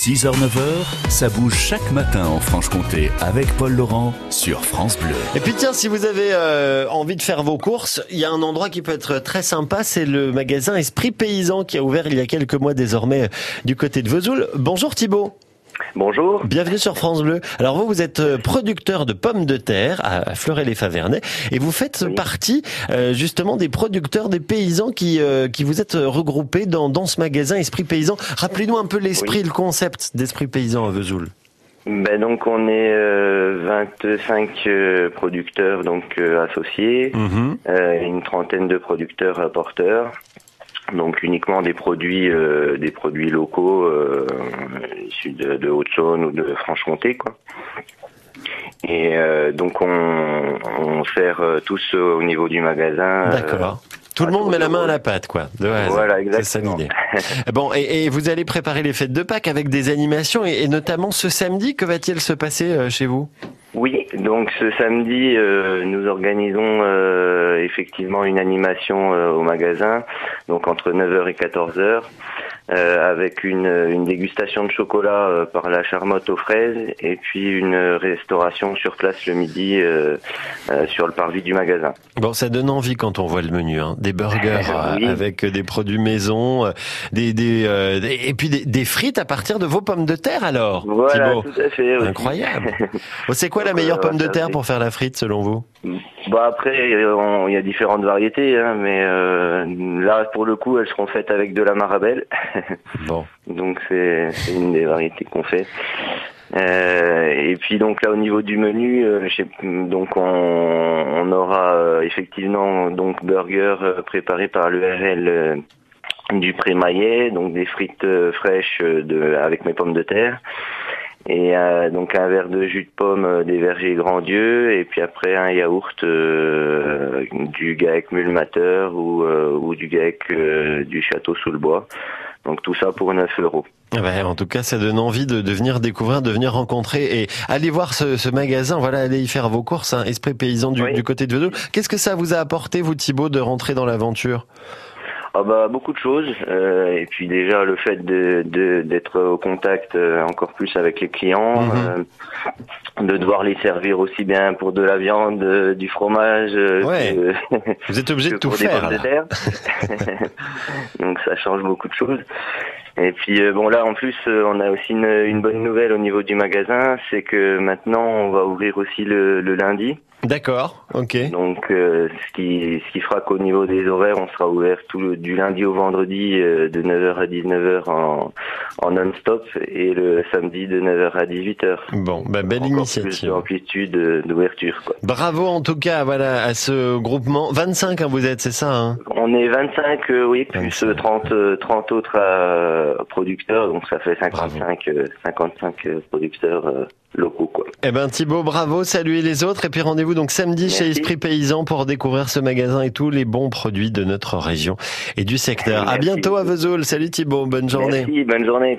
6h-9h, ça bouge chaque matin en Franche-Comté avec Paul Laurent sur France Bleu. Et puis tiens, si vous avez euh, envie de faire vos courses, il y a un endroit qui peut être très sympa, c'est le magasin Esprit Paysan qui a ouvert il y a quelques mois désormais euh, du côté de Vesoul. Bonjour Thibault. Bonjour. Bienvenue sur France Bleu. Alors vous, vous êtes euh, producteur de pommes de terre à Fleuré-les-Favernais et vous faites Oui. partie euh, justement des producteurs, des paysans qui, euh, qui vous êtes regroupés dans, dans ce magasin Esprit Paysan. Rappelez-nous un peu l'esprit, le concept d'Esprit Paysan à Vesoul. Ben donc on est euh, 25 euh, producteurs donc associés, Mhm. une trentaine de producteurs apporteurs. Donc uniquement des produits euh, des produits locaux euh, issus de, de Haute-Saône ou de Franche-Comté quoi. Et euh, donc on, on sert tous au niveau du magasin. D'accord. Tout le monde met la main à la pâte, quoi. De. Voilà, C'est ça exactement. l'idée. Bon, et, et vous allez préparer les fêtes de Pâques avec des animations, et, et notamment ce samedi, que va-t-il se passer chez vous? Oui, donc ce samedi, euh, nous organisons euh, effectivement une animation euh, au magasin, donc entre 9h et 14h, euh, avec une, une dégustation de chocolat euh, par la Charmotte aux fraises, et puis une restauration sur place le midi euh, sur le parvis du magasin. Bon, ça donne envie quand on voit le menu, hein. des burgers Oui. avec des produits maison, des, des, des- et puis des, des frites à partir de vos pommes de terre alors. Voilà, Thibaut. tout à fait. aussi. Incroyable. C'est quoi la meilleure pomme de terre pour faire la frite selon vous? Bah après, il y a différentes variétés, hein, mais là pour le coup, elles seront faites avec de la marabelle. Bon, Donc c'est une des variétés qu'on fait. Euh, et puis donc là au niveau du menu, euh, donc on, on aura euh, effectivement donc burger préparé par l'ERL euh, du Prémaillet, donc des frites fraîches de, avec mes pommes de terre. Et donc un verre de jus de pomme des vergers Grandieu et puis après un yaourt du GAEC Mulmateur ou, ou du GAEC du Château sous le bois. Donc tout ça pour 9 euros. Ah ben, en tout cas, ça donne envie de, de venir découvrir, de venir rencontrer et aller voir ce, ce magasin. Voilà, aller y faire vos courses. Hein, Esprit paysan du, Oui. du côté de Vesoul. Qu'est-ce que ça vous a apporté, vous Thibaut, de rentrer dans l'aventure? Ah bah beaucoup de choses euh, et puis déjà le fait de de- d'être au contact euh, encore plus avec les clients, Mhm. euh, de devoir les servir aussi bien pour de la viande, euh, du fromage, euh, Ouais. que, Vous êtes obligé de tout faire. Donc ça change beaucoup de choses. Et puis euh, bon là en plus euh, on a aussi une, une bonne nouvelle au niveau du magasin, c'est que maintenant on va ouvrir aussi le, le lundi. D'accord, ok. Donc, euh, ce qui ce qui fera qu'au niveau des horaires, on sera ouvert tout le, du lundi au vendredi euh, de 9h à 19h en, en non-stop et le samedi de 9h à 18h. Bon, bah, belle Encore plus initiative. d'amplitude euh, d'ouverture. quoi. Bravo en tout cas, voilà, à ce groupement. 25, hein, vous êtes, c'est ça hein? On est 25, euh, oui, plus 25. euh, 30 euh, 30 autres producteurs, donc ça fait 55 euh, 55 euh, producteurs locaux quoi. Eh ben Thibaut, bravo, saluez les autres et puis rendez-vous donc samedi chez. Esprit Paysan pour découvrir ce magasin et tous les bons produits de notre région et du secteur. À Merci bientôt à. Vesoul. Salut Thibaut, bonne journée. Merci, bonne journée.